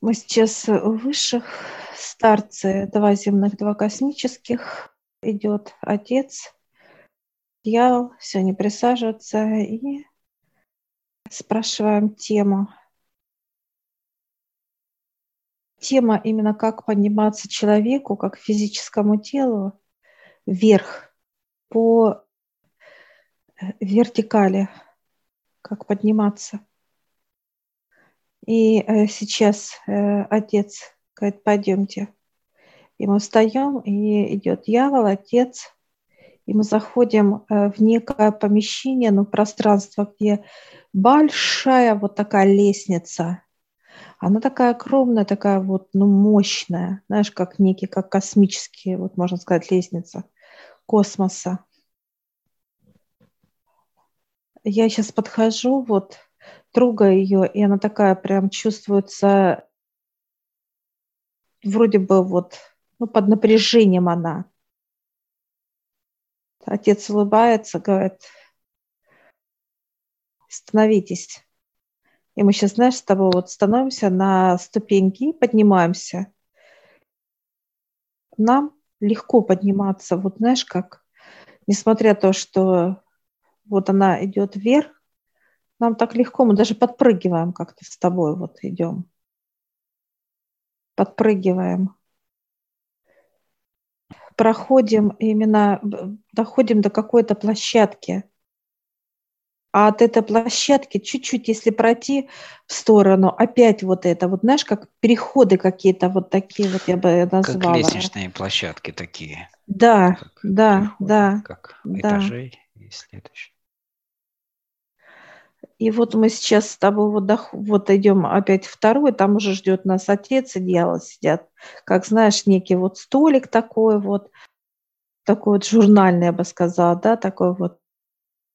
Мы сейчас высших старцы, два земных, два космических. Идет отец, дьявол, все не присаживаются и спрашиваем тему. Тема именно как подниматься человеку, как физическому телу, вверх по э, вертикали, как подниматься. И э, сейчас э, отец говорит, пойдемте. И мы встаем, и идет дьявол, отец, и мы заходим э, в некое помещение, ну, пространство, где большая вот такая лестница. Она такая огромная, такая вот, ну, мощная, знаешь, как некий, как космический, вот можно сказать, лестница космоса. Я сейчас подхожу, вот трогаю ее, и она такая прям чувствуется вроде бы вот ну, под напряжением она. Отец улыбается, говорит, становитесь. И мы сейчас, знаешь, с тобой вот становимся на ступеньки, поднимаемся. Нам легко подниматься, вот знаешь, как, несмотря на то, что вот она идет вверх, нам так легко, мы даже подпрыгиваем как-то с тобой, вот идем. Подпрыгиваем. Проходим именно, доходим до какой-то площадки. А от этой площадки чуть-чуть, если пройти в сторону, опять вот это, вот знаешь, как переходы какие-то вот такие, вот я бы назвала. Как лестничные площадки такие. Да, как да, переходы, да. Как да. этажей и следующие. И вот мы сейчас с тобой вот, вот идем опять второй, там уже ждет нас отец и дьявол сидят. Как знаешь, некий вот столик такой вот, такой вот журнальный, я бы сказала, да, такой вот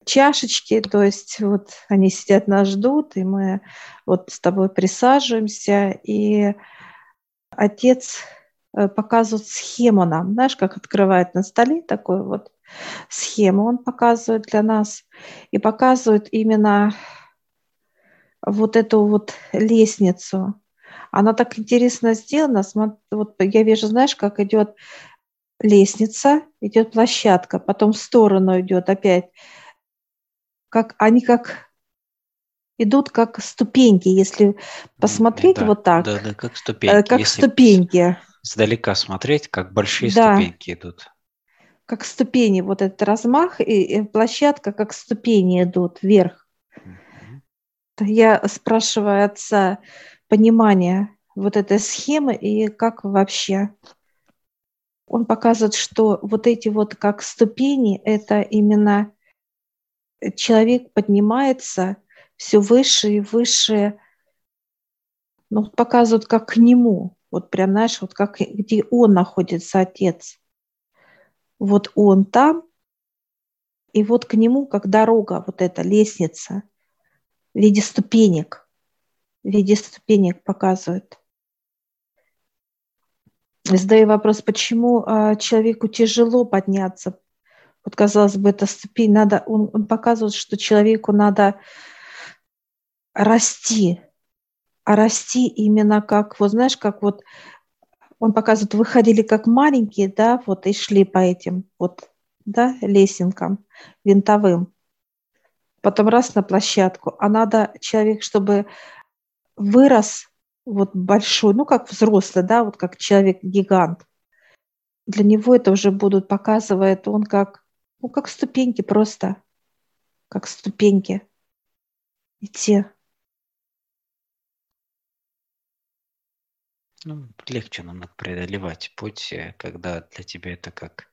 чашечки, то есть вот они сидят, нас ждут, и мы вот с тобой присаживаемся, и отец э, показывает схему нам, знаешь, как открывает на столе такой вот схему он показывает для нас и показывает именно вот эту вот лестницу. Она так интересно сделана. Вот я вижу, знаешь, как идет лестница, идет площадка, потом в сторону идет опять. Как, они как идут как ступеньки, если посмотреть да, вот так. Да, да, как ступеньки. Э, как если ступеньки. Издалека смотреть, как большие да. ступеньки идут как ступени, вот этот размах и площадка, как ступени идут вверх. Я спрашиваю отца понимание вот этой схемы и как вообще. Он показывает, что вот эти вот как ступени, это именно человек поднимается все выше и выше, ну, показывают как к нему, вот прям, знаешь, вот как, где он находится, отец вот он там, и вот к нему как дорога, вот эта лестница в виде ступенек, в виде ступенек показывает. Задаю вопрос, почему а, человеку тяжело подняться? Вот, казалось бы, это ступень, надо, он, он показывает, что человеку надо расти, а расти именно как, вот знаешь, как вот он показывает, выходили как маленькие, да, вот и шли по этим вот, да, лесенкам винтовым. Потом раз на площадку, а надо человек, чтобы вырос вот большой, ну, как взрослый, да, вот как человек-гигант. Для него это уже будут показывает он как, ну, как ступеньки просто, как ступеньки идти. Ну, легче намного преодолевать путь, э, когда для тебя это как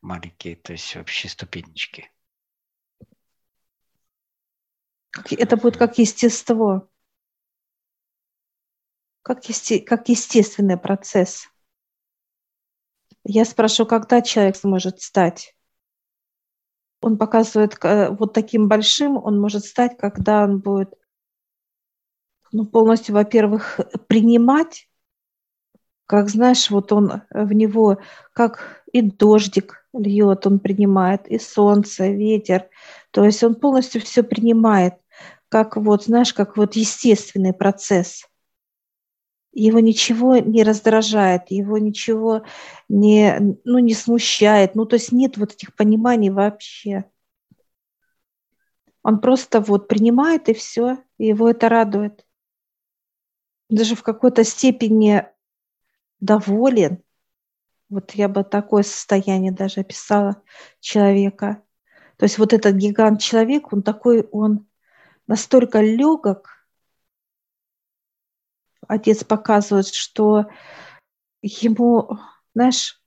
маленькие, то есть вообще ступенечки. Это будет как естество, как, есте, как естественный процесс. Я спрашиваю, когда человек сможет стать? Он показывает вот таким большим, он может стать, когда он будет ну, полностью, во-первых, принимать как знаешь, вот он в него, как и дождик льет, он принимает, и солнце, ветер. То есть он полностью все принимает, как вот, знаешь, как вот естественный процесс. его ничего не раздражает, его ничего не, ну, не смущает. Ну, то есть нет вот этих пониманий вообще. Он просто вот принимает и все, и его это радует. Даже в какой-то степени доволен. Вот я бы такое состояние даже описала человека. То есть вот этот гигант-человек, он такой, он настолько легок, отец показывает, что ему, знаешь,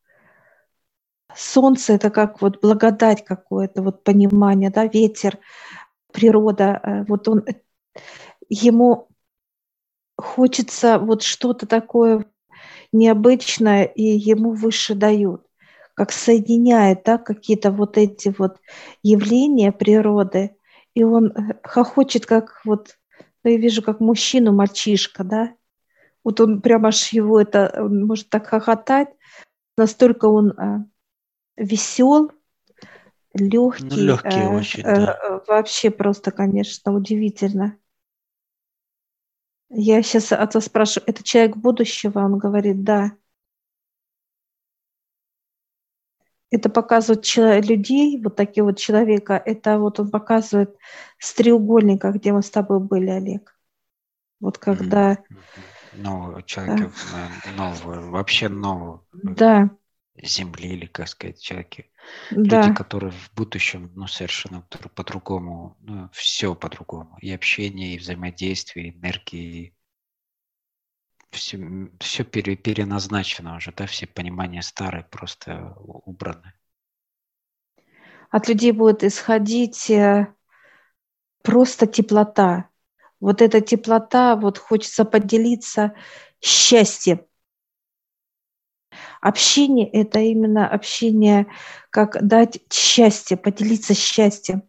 солнце это как вот благодать какое-то, вот понимание, да, ветер, природа, э, вот он, ему хочется вот что-то такое необычное, и ему выше дают, как соединяет, да, какие-то вот эти вот явления природы, и он э, хохочет, как вот, ну, я вижу, как мужчину, мальчишка, да, вот он прямо аж его это, он может так хохотать, настолько он а, весел, легкий. Ну, легкий а, очень, да. А, вообще просто, конечно, удивительно. Я сейчас отца спрашиваю, это человек будущего? Он говорит, да. Это показывает людей, вот такие вот человека, это вот он показывает с треугольника, где мы с тобой были, Олег. Вот когда... Mm-hmm нового человека, да. нового, вообще нового да. Земли, или, как сказать, человеки. Да. Люди, которые в будущем, ну, совершенно по-другому, ну, все по-другому. И общение, и взаимодействие, и энергии, все, все пере, переназначено уже, да, все понимания старые просто убраны. От людей будет исходить э, просто теплота, вот эта теплота, вот хочется поделиться счастьем. Общение – это именно общение, как дать счастье, поделиться счастьем.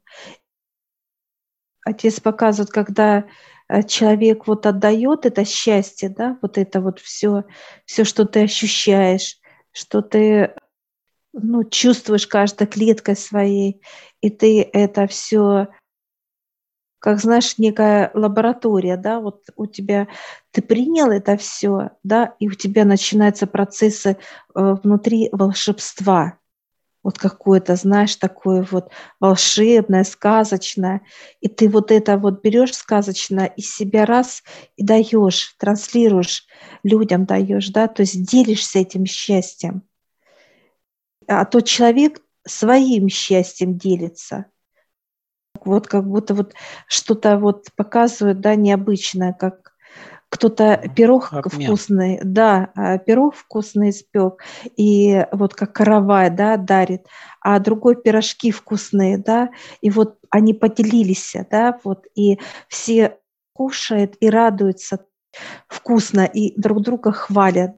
Отец показывает, когда э, человек вот отдает это счастье, да, вот это вот все, все, что ты ощущаешь, что ты ну, чувствуешь каждой клеткой своей, и ты это все как, знаешь, некая лаборатория, да, вот у тебя, ты принял это все, да, и у тебя начинаются процессы э, внутри волшебства, вот какое-то, знаешь, такое вот волшебное, сказочное, и ты вот это вот берешь сказочное из себя раз и даешь, транслируешь людям, даешь, да, то есть делишься этим счастьем. А тот человек своим счастьем делится – вот как будто вот что-то вот показывают, да, необычное, как кто-то пирог Обмен. вкусный, да, а, пирог вкусный испек, и вот как каравай, да, дарит, а другой пирожки вкусные, да, и вот они поделились, да, вот, и все кушают и радуются вкусно, и друг друга хвалят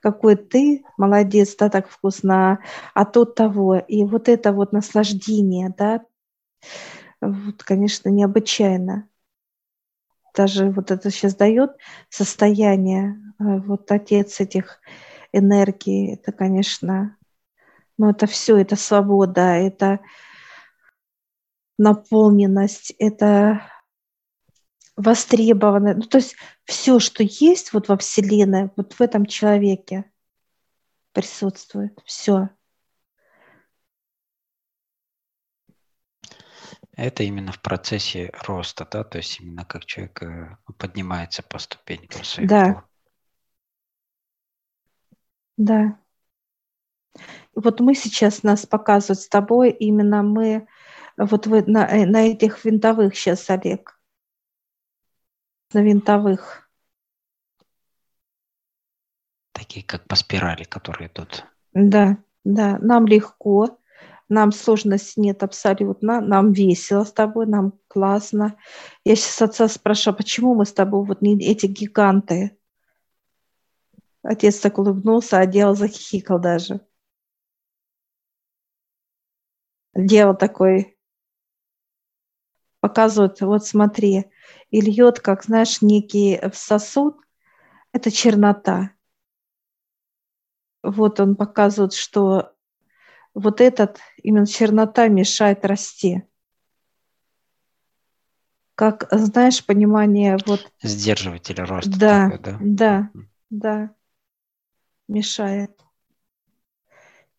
какой ты молодец, да, так вкусно, а тот того. И вот это вот наслаждение, да, вот, конечно, необычайно. Даже вот это сейчас дает состояние, э, вот отец этих энергий, это, конечно, ну это все, это свобода, это наполненность, это востребованное, ну то есть все, что есть вот во Вселенной, вот в этом человеке присутствует, все. Это именно в процессе роста, да, то есть именно как человек э, поднимается по ступенькам своих. Да. Да. Вот мы сейчас нас показывают с тобой, именно мы вот вы, на, э, на этих винтовых сейчас, Олег, на винтовых. Такие как по спирали, которые идут. Да, да, нам легко, нам сложности нет абсолютно, нам весело с тобой, нам классно. Я сейчас отца спрашиваю, почему мы с тобой вот не эти гиганты? Отец так улыбнулся, а дело захихикал даже. Дело такой показывает, вот смотри, и льет, как, знаешь, некий сосуд, это чернота. Вот он показывает, что вот этот именно чернота мешает расти. как, знаешь, понимание вот... Сдерживатель роста. Да, такой, да, да, да, мешает.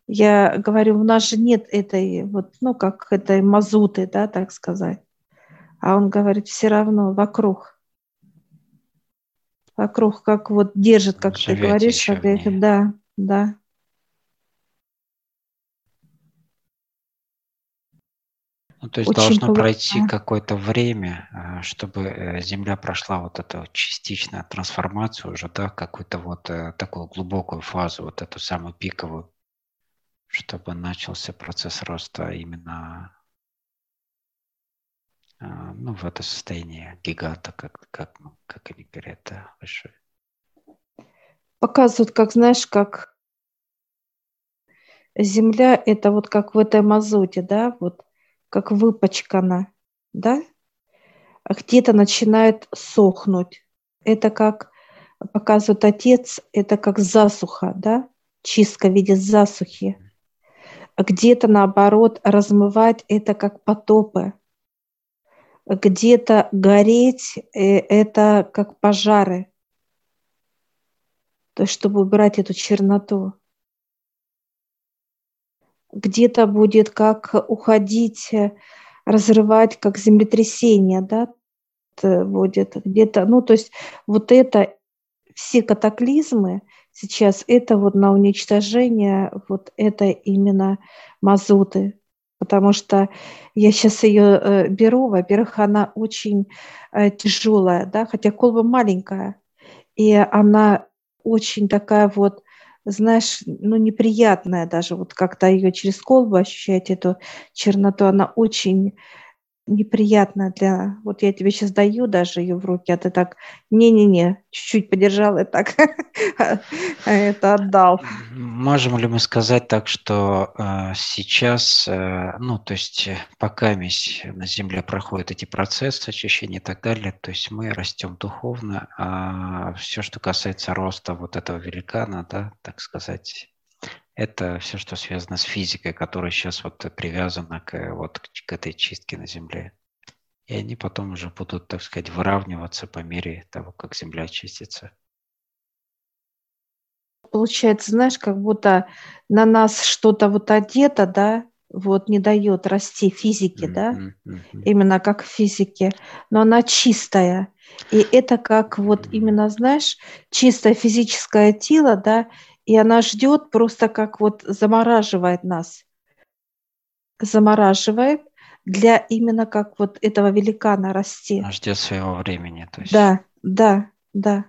Я говорю, у нас же нет этой, вот, ну, как этой мазуты, да, так сказать. А он говорит, все равно вокруг. Вокруг, как вот держит, как Живете ты говоришь, как да, да. Ну, то есть Очень должно плохо. пройти какое-то время, э, чтобы э, Земля прошла вот эту частичную трансформацию уже, да, какую-то вот э, такую глубокую фазу, вот эту самую пиковую, чтобы начался процесс роста именно ну, в это состояние гиганта, как, как, как они говорят, да, большое. Показывают, как, знаешь, как Земля – это вот как в этой мазуте, да, вот как выпачкана, да, а где-то начинает сохнуть. Это как показывает отец, это как засуха, да, чистка в виде засухи. А где-то наоборот размывать это как потопы. Где-то гореть э, это как пожары. То есть, чтобы убрать эту черноту где-то будет как уходить, э, разрывать, как землетрясение, да, будет где-то, ну, то есть вот это, все катаклизмы сейчас, это вот на уничтожение, вот это именно мазуты, потому что я сейчас ее э, беру, во-первых, она очень э, тяжелая, да, хотя колба маленькая, и она очень такая вот знаешь, ну, неприятная даже, вот как-то ее через колбу ощущать, эту черноту, она очень неприятно для... Вот я тебе сейчас даю даже ее в руки, а ты так, не-не-не, чуть-чуть подержал и так это отдал. Можем ли мы сказать так, что э, сейчас, э, ну, то есть пока на Земле проходят эти процессы очищения и так далее, то есть мы растем духовно, а все, что касается роста вот этого великана, да, так сказать, это все, что связано с физикой, которая сейчас вот привязана к, вот, к этой чистке на Земле. И они потом уже будут, так сказать, выравниваться по мере того, как Земля чистится. Получается, знаешь, как будто на нас что-то вот одето, да, вот не дает расти физике, mm-hmm, да, mm-hmm. именно как в физике, но она чистая. И это как вот именно, знаешь, чистое физическое тело, да, и она ждет просто как вот замораживает нас. Замораживает для именно как вот этого великана расти. Она ждет своего времени. То есть. Да, да, да,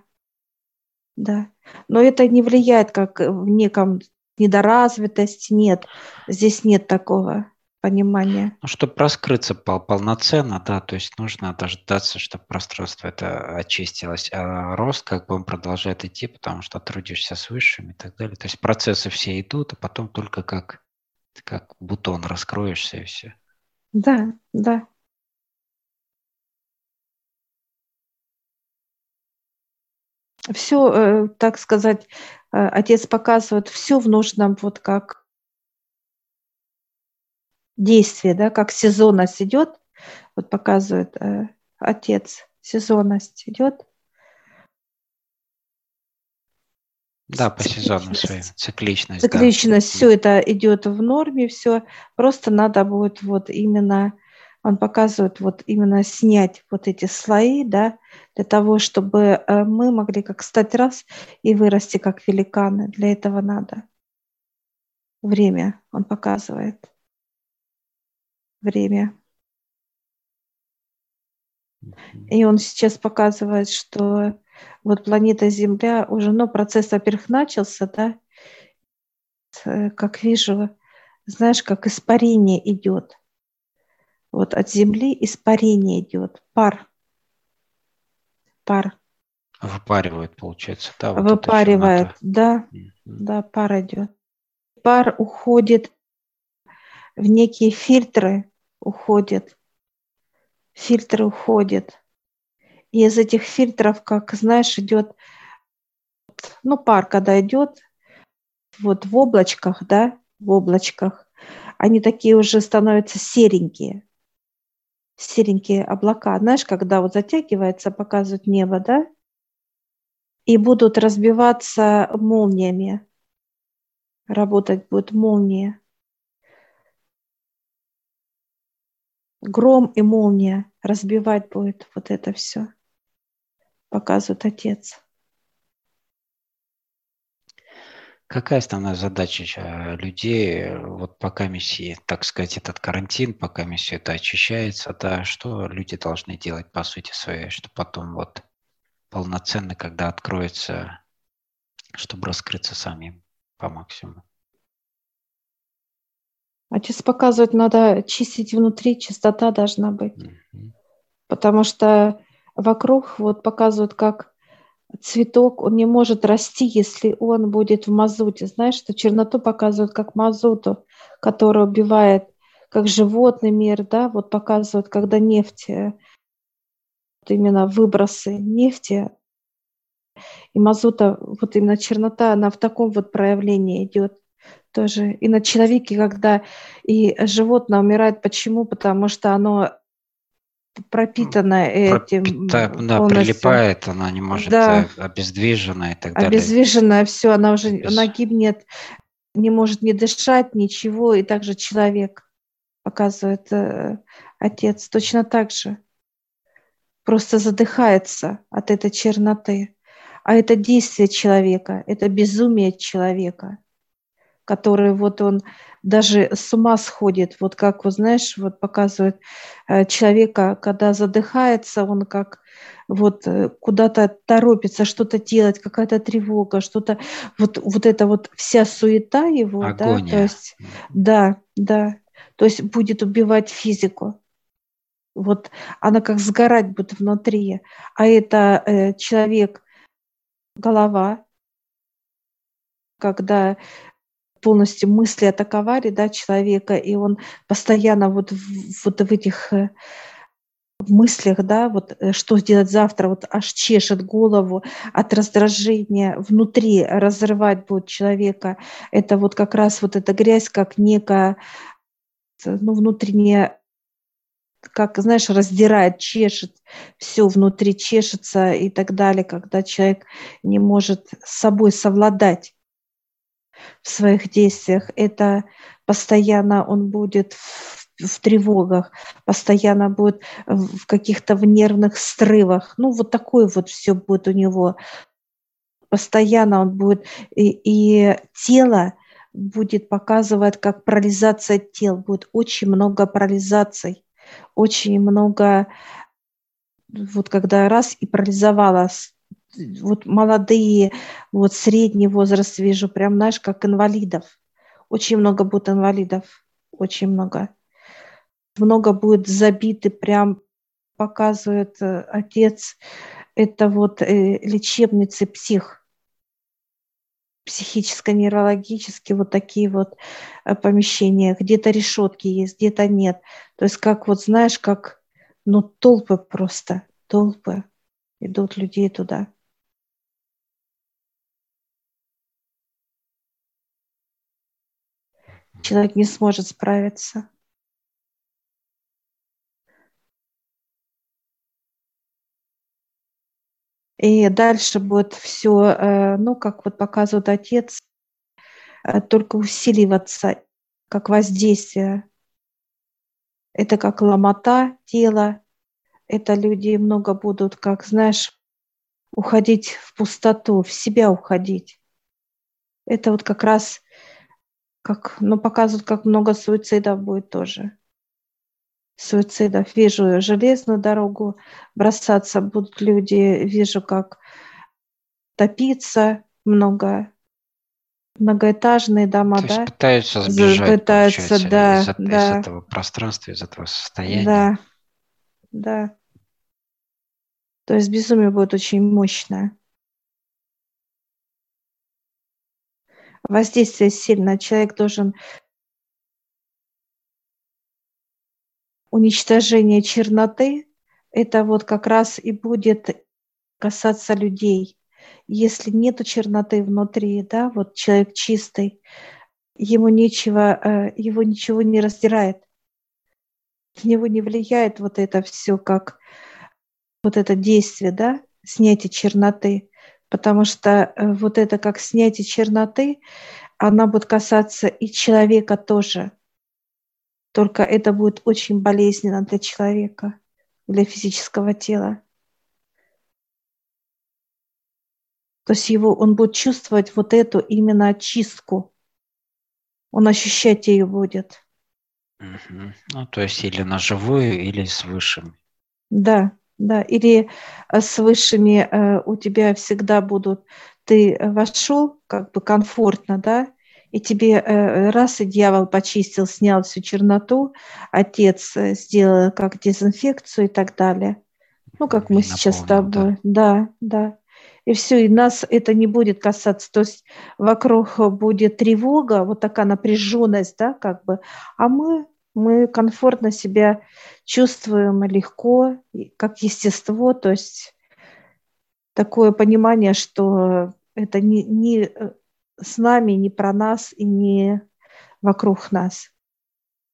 да. Но это не влияет как в неком недоразвитости, нет. Здесь нет такого понимания. Ну, чтобы раскрыться пол полноценно, да, то есть нужно дождаться, чтобы пространство это очистилось, а рост как бы он продолжает идти, потому что трудишься с высшими и так далее. То есть процессы все идут, а потом только как, как бутон раскроешься и все. Да, да. Все, э, так сказать, э, отец показывает все в нужном вот как действие, да, как сезонность идет, вот показывает э, отец, сезонность идет. Да, по сезону своей, цикличность. Цикличность, да. все это идет в норме, все. Просто надо будет вот именно, он показывает вот именно снять вот эти слои, да, для того, чтобы э, мы могли как стать раз и вырасти как великаны. Для этого надо время, он показывает время. И он сейчас показывает, что вот планета Земля уже, ну, процесс, во-первых, начался, да, э, как вижу, знаешь, как испарение идет. Вот от Земли испарение идет, пар. Пар. Выпаривает, получается, да? Вот Выпаривает, да, mm-hmm. да, пар идет. Пар уходит в некие фильтры, уходит, фильтры уходят. И из этих фильтров, как знаешь, идет, ну, пар, когда идет, вот в облачках, да, в облачках, они такие уже становятся серенькие, серенькие облака. Знаешь, когда вот затягивается, показывают небо, да? И будут разбиваться молниями. Работать будут молнии. Гром и молния разбивать будет вот это все, показывает отец. Какая основная задача людей, вот пока миссии, так сказать, этот карантин, пока миссия это очищается, да, что люди должны делать по сути своей, что потом вот полноценно, когда откроется, чтобы раскрыться самим по максимуму? Отец показывает, надо чистить внутри, чистота должна быть. Mm-hmm. Потому что вокруг вот показывают, как цветок, он не может расти, если он будет в мазуте. Знаешь, что черноту показывают как мазуту, которая убивает, как животный мир, да, вот показывают, когда нефть, э, вот именно выбросы нефти, и мазута, вот именно чернота, она в таком вот проявлении идет тоже. И на человеке, когда и животное умирает, почему? Потому что оно пропитана этим. Пропита, да, полностью. прилипает, она не может да. Э, обездвижена и так далее. Обездвиженная, все, она уже Без... она гибнет, не может не дышать, ничего, и также человек показывает э, отец точно так же. Просто задыхается от этой черноты. А это действие человека, это безумие человека, который вот он даже с ума сходит. Вот как, вот знаешь, вот показывает э, человека, когда задыхается, он как вот э, куда-то торопится что-то делать, какая-то тревога, что-то, вот, вот это вот вся суета его, Агония. да, то есть, да, да, то есть будет убивать физику. Вот она как сгорать будет внутри, а это э, человек, голова, когда полностью мысли атаковали да, человека, и он постоянно вот вот в этих э, мыслях, да, вот э, что сделать завтра, вот аж чешет голову от раздражения, внутри разрывать будет человека. Это вот как раз вот эта грязь, как некая, ну, внутренняя как, знаешь, раздирает, чешет, все внутри чешется и так далее, когда человек не может с собой совладать в своих действиях. Это постоянно он будет в, в тревогах, постоянно будет в каких-то в нервных срывах. Ну, вот такое вот все будет у него. Постоянно он будет, и, и тело будет показывать, как парализация тел, будет очень много парализаций, очень много, вот когда раз и парализовалась вот молодые, вот средний возраст вижу, прям, знаешь, как инвалидов. Очень много будет инвалидов, очень много. Много будет забиты, прям показывает э, отец, это вот э, лечебницы псих, психическо-нейрологические вот такие вот э, помещения. Где-то решетки есть, где-то нет. То есть как вот, знаешь, как, ну, толпы просто, толпы идут людей туда. Человек не сможет справиться. И дальше будет все, э, ну, как вот показывает отец, э, только усиливаться, как воздействие. Это как ломота тела, это люди много будут, как, знаешь, уходить в пустоту, в себя уходить. Это вот как раз как, ну, показывают, как много суицидов будет тоже. Суицидов. Вижу железную дорогу, бросаться будут люди, вижу, как топиться много многоэтажные дома, То да? пытаются сбежать, пытаются, да, из, да. из этого пространства, из этого состояния. Да, да. То есть безумие будет очень мощное. Воздействие сильное. Человек должен уничтожение черноты, это вот как раз и будет касаться людей. Если нету черноты внутри, да, вот человек чистый, ему нечего, э, его ничего не раздирает. в него не влияет вот это все как вот это действие, да, снятие черноты, потому что э, вот это как снятие черноты, она будет касаться и человека тоже. Только это будет очень болезненно для человека, для физического тела. То есть его, он будет чувствовать вот эту именно очистку. Он ощущать ее будет. Угу. Ну, то есть или на живую, или с высшими. Да, да. Или э, с высшими э, у тебя всегда будут, ты вошел как бы комфортно, да, и тебе э, раз и дьявол почистил, снял всю черноту, отец э, сделал как дезинфекцию и так далее. Ну, как и мы сейчас с тобой. Да, да. И все, и нас это не будет касаться. То есть вокруг будет тревога, вот такая напряженность, да, как бы. А мы мы комфортно себя чувствуем легко, как естество, то есть такое понимание, что это не, не э, с нами, не про нас и не вокруг нас.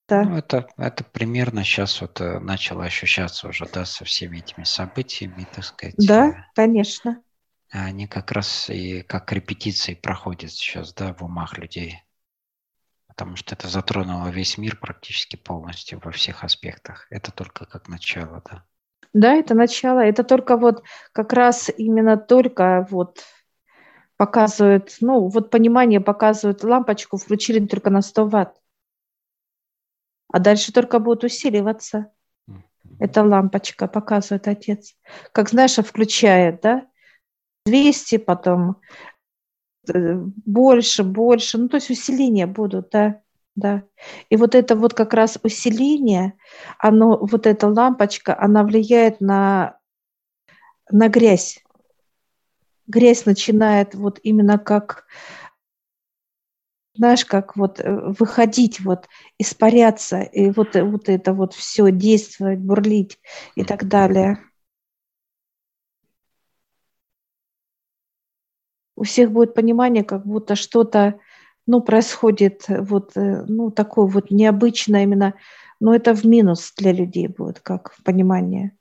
Да. Ну, это, это примерно сейчас вот э, начало ощущаться уже, да, со всеми этими событиями, так сказать. Да, э, конечно. Они как раз и как репетиции проходят сейчас, да, в умах людей потому что это затронуло весь мир практически полностью во всех аспектах. Это только как начало, да. Да, это начало. Это только вот как раз именно только вот показывает, ну, вот понимание показывает лампочку, включили только на 100 ватт. А дальше только будет усиливаться. Mm-hmm. Эта лампочка показывает отец. Как знаешь, включает, да? 200, потом больше, больше, ну то есть усиления будут, да, да. И вот это вот как раз усиление, оно, вот эта лампочка, она влияет на, на грязь. Грязь начинает вот именно как, знаешь, как вот э, выходить, вот испаряться, и вот, э, вот это вот все действовать, бурлить и так далее. У всех будет понимание, как будто что-то ну, происходит вот, э, ну, такое вот необычное именно, но это в минус для людей будет, как в понимании.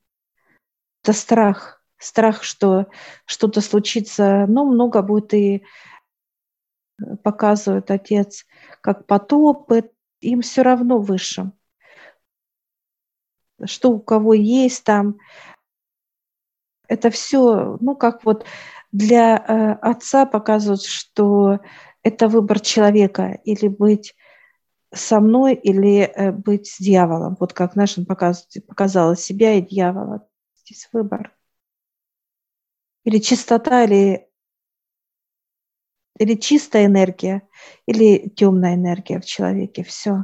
Это страх, страх, что что-то случится, ну, много будет и э, показывает отец, как потопы, им все равно выше. Что у кого есть там, это все, ну, как вот для э, отца показывают, что это выбор человека или быть со мной, или э, быть с дьяволом. Вот как наш он показ, показал себя и дьявола. Здесь выбор. Или чистота, или, или чистая энергия, или темная энергия в человеке. Все.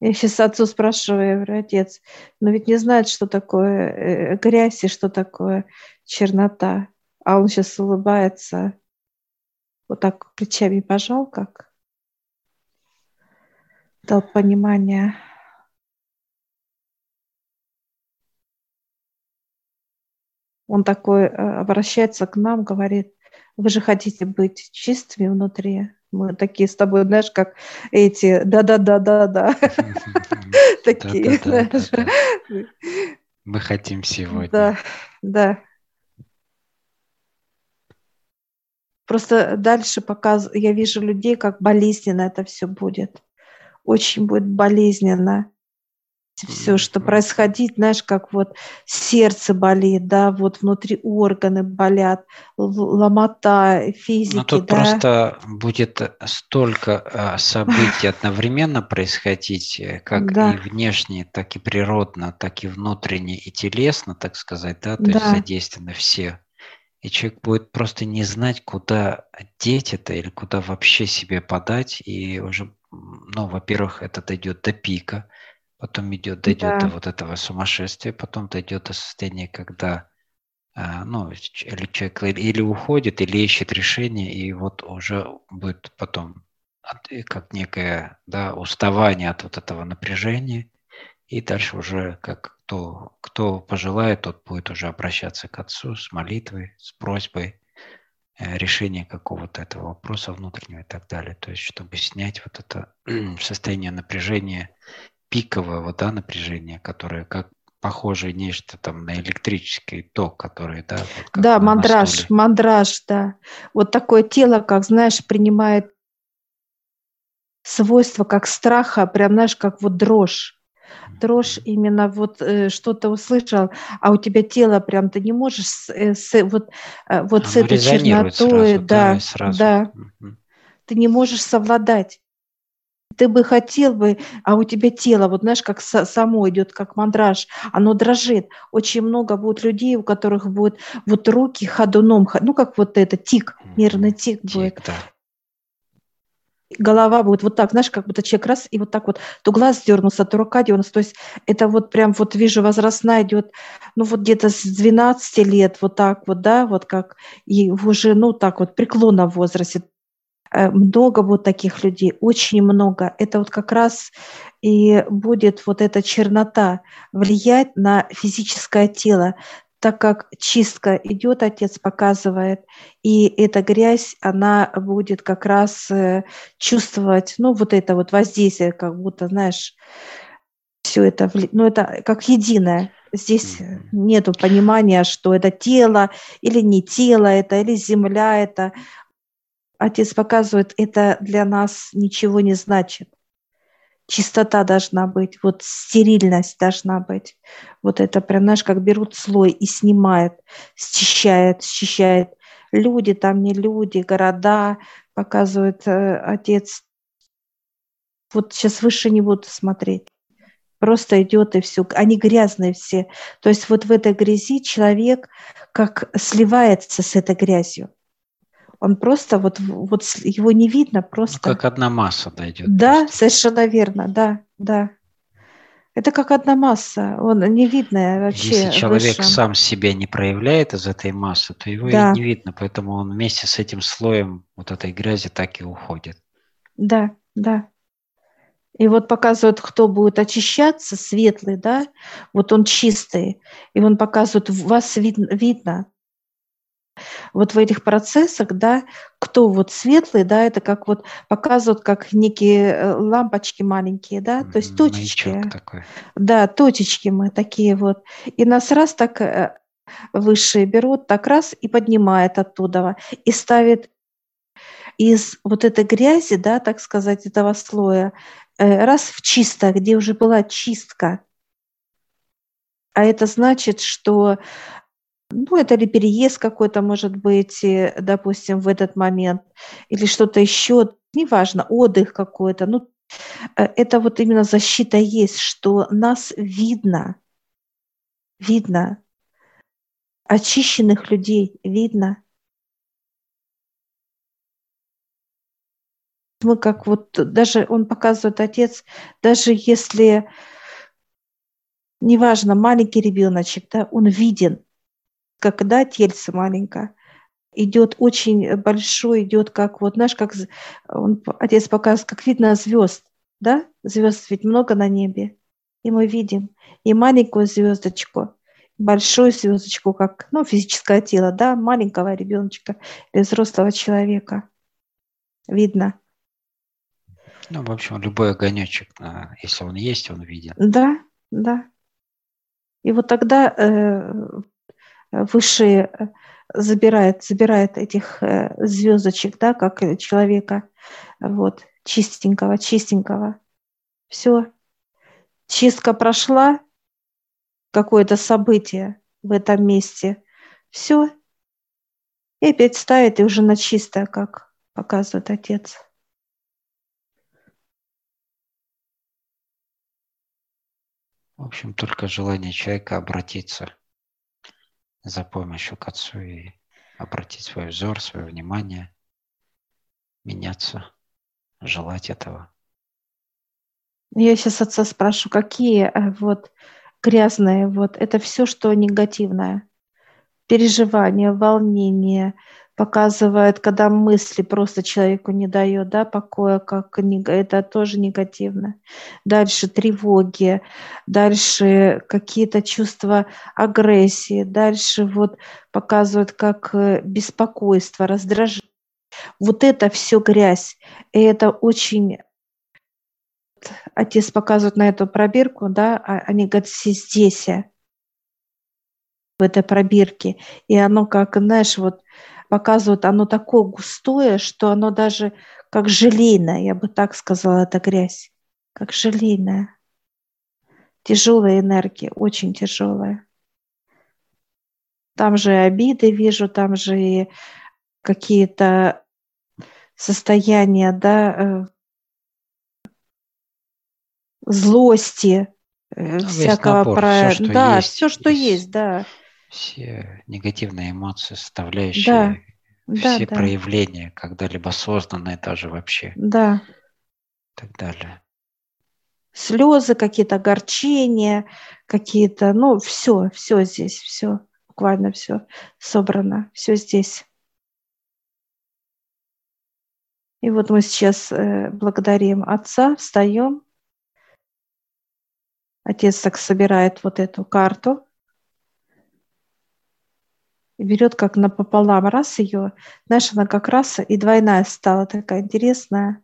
Я сейчас отцу спрашиваю, я говорю, отец, но ведь не знает, что такое э, грязь и что такое чернота. А он сейчас улыбается, вот так плечами пожал, как дал понимание. Он такой э, обращается к нам, говорит, вы же хотите быть чистыми внутри, мы такие с тобой, знаешь, как эти да-да-да-да-да. Такие, знаешь. Мы хотим сегодня. Да, да. Просто дальше показ... я вижу людей, как болезненно это все будет. Очень будет болезненно все, что происходит, знаешь, как вот сердце болит, да, вот внутри органы болят, ломота, физики, Но тут да. просто будет столько а, событий одновременно происходить, э, как да. и внешне, так и природно, так и внутренне, и телесно, так сказать, да, то да. есть задействованы все. И человек будет просто не знать, куда деть это или куда вообще себе подать, и уже, ну, во-первых, это дойдет до пика – потом идет, дойдет да. до вот этого сумасшествия, потом дойдет до состояния, когда а, ну, или человек или уходит, или ищет решение, и вот уже будет потом как некое да, уставание от вот этого напряжения, и дальше уже как кто, кто пожелает, тот будет уже обращаться к Отцу с молитвой, с просьбой, э, решение какого-то этого вопроса внутреннего и так далее. То есть, чтобы снять вот это состояние напряжения, пикового да, напряжения, которое как похоже нечто там на электрический ток, который, да, вот да, мандраж, мандраж, да. Вот такое тело, как знаешь, принимает свойства как страха, прям знаешь, как вот дрожь. Дрожь именно вот э, что-то услышал, а у тебя тело прям ты не можешь с, э, с, вот э, вот Оно с этой чернотой, сразу, да, да, сразу. да, ты не можешь совладать ты бы хотел бы, а у тебя тело, вот знаешь, как само идет, как мандраж, оно дрожит. Очень много будет людей, у которых будут вот руки ходуном, ну как вот это тик, нервный тик, тик будет. Да. Голова будет вот так, знаешь, как будто человек раз, и вот так вот, то глаз дернулся, то рука дернулась. То есть это вот прям вот вижу, возрастная идет, ну вот где-то с 12 лет, вот так вот, да, вот как, и уже, ну так вот, преклонно в возрасте много будет таких людей, очень много. Это вот как раз и будет вот эта чернота влиять на физическое тело, так как чистка идет, отец показывает, и эта грязь, она будет как раз э, чувствовать, ну, вот это вот воздействие, как будто, знаешь, все это, ну, это как единое. Здесь нету понимания, что это тело или не тело это, или земля это. Отец показывает, это для нас ничего не значит. Чистота должна быть, вот стерильность должна быть. Вот это прям, знаешь, как берут слой и снимают, счищают, счищают. Люди там не люди, города, показывает э, отец. Вот сейчас выше не буду смотреть. Просто идет и все. Они грязные все. То есть вот в этой грязи человек как сливается с этой грязью он просто вот, вот его не видно просто. Ну, как одна масса дойдет. Да, просто. совершенно верно, да, да. Это как одна масса, он не видно вообще. Если человек высшим. сам себя не проявляет из этой массы, то его да. и не видно, поэтому он вместе с этим слоем вот этой грязи так и уходит. Да, да. И вот показывают, кто будет очищаться, светлый, да, вот он чистый. И он показывает, вас видно, видно вот в этих процессах, да, кто вот светлый, да, это как вот показывают как некие э, лампочки маленькие, да, то есть точечки. Такой. Да, точечки мы такие вот. И нас раз так э, высшие берут, так раз и поднимает оттуда, и ставит из вот этой грязи, да, так сказать, этого слоя, э, раз в чисто, где уже была чистка. А это значит, что ну, это ли переезд какой-то, может быть, допустим, в этот момент, или что-то еще, неважно, отдых какой-то. Ну, э, это вот именно защита есть, что нас видно, видно, очищенных людей видно. Мы как вот, даже он показывает, отец, даже если, неважно, маленький ребеночек, да, он виден – когда тельце маленькое, идет очень большой, идет как вот, знаешь, как он, отец показывает, как видно звезд, да? Звезд ведь много на небе. И мы видим и маленькую звездочку, большую звездочку, как ну, физическое тело, да, маленького ребеночка или взрослого человека. Видно. Ну, в общем, любой огонечек, если он есть, он виден. Да, да. И вот тогда э, высшие э, забирает, забирает этих э, звездочек, да, как человека, вот, чистенького, чистенького. Все. Чистка прошла, какое-то событие в этом месте. Все. И опять ставит, и уже на чистое, как показывает отец. В общем, только желание человека обратиться за помощью к Отцу и обратить свой взор, свое внимание, меняться, желать этого. Я сейчас отца спрашиваю, какие э, вот грязные, вот это все, что негативное, переживание, волнение, показывает, когда мысли просто человеку не дает, да, покоя, как это тоже негативно. Дальше тревоги, дальше какие-то чувства агрессии, дальше вот показывают как э, беспокойство, раздражение. Вот это все грязь. И это очень отец показывает на эту пробирку, да, а они говорят, здесь, в этой пробирке. И оно как, знаешь, вот показывают, оно такое густое, что оно даже как желейное, я бы так сказала, это грязь, как желейная. Тяжелая энергия, очень тяжелая. Там же и обиды вижу, там же и какие-то состояния, да, э, злости, э, да, всякого про... Да, есть, все, что есть, есть да все негативные эмоции, составляющие, да, все да, проявления, да. когда-либо созданные даже вообще. Да. И так далее. Слезы, какие-то огорчения, какие-то, ну, все, все здесь, все, буквально все собрано, все здесь. И вот мы сейчас э, благодарим Отца, встаем. Отец так собирает вот эту карту – берет как напополам, раз ее, знаешь, она как раз и двойная стала такая интересная.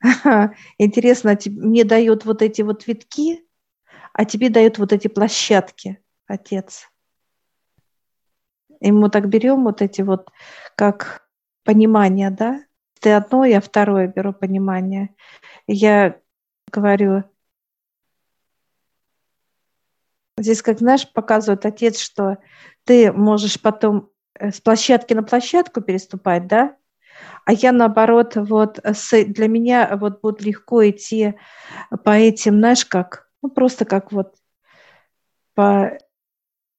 Интересно, мне дают вот эти вот витки, а тебе дают вот эти площадки, отец. И мы так берем вот эти вот, как понимание, да? Ты одно, я второе беру понимание. Я говорю, здесь, как знаешь, показывает отец, что ты можешь потом э, с площадки на площадку переступать, да? А я наоборот, вот с, для меня вот будет легко идти по этим, знаешь, как, ну просто как вот по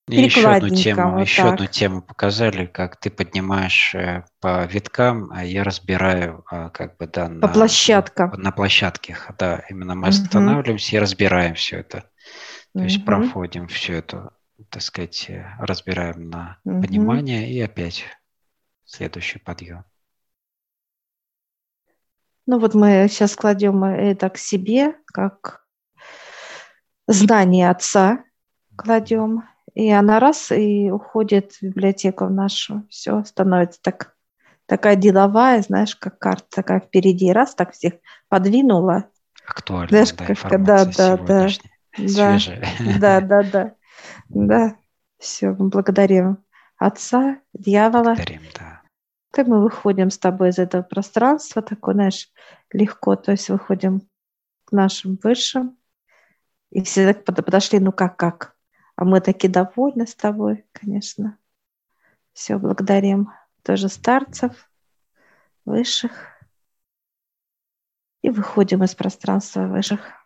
и еще одну тему, вот еще так. одну тему показали, как ты поднимаешь э, по виткам, а я разбираю, а, как бы да, по на, площадкам. На, на площадках, да, именно мы угу. останавливаемся и разбираем все это, то угу. есть проходим все это так сказать, э, разбираем на угу. понимание и опять следующий подъем. Ну вот мы сейчас кладем это к себе, как знание отца кладем, и она раз и уходит в библиотеку нашу. Все, становится так, такая деловая, знаешь, как карта такая впереди. Раз так всех подвинула. Актуально, знаешь, да, как, да, да, да, да, да, да, да. Да, все, мы благодарим Отца, дьявола. Благодарим, да. Так мы выходим с тобой из этого пространства, такое, знаешь, легко, то есть выходим к нашим высшим. И все подошли, ну как, как? А мы таки довольны с тобой, конечно. Все, благодарим тоже старцев, высших. И выходим из пространства высших.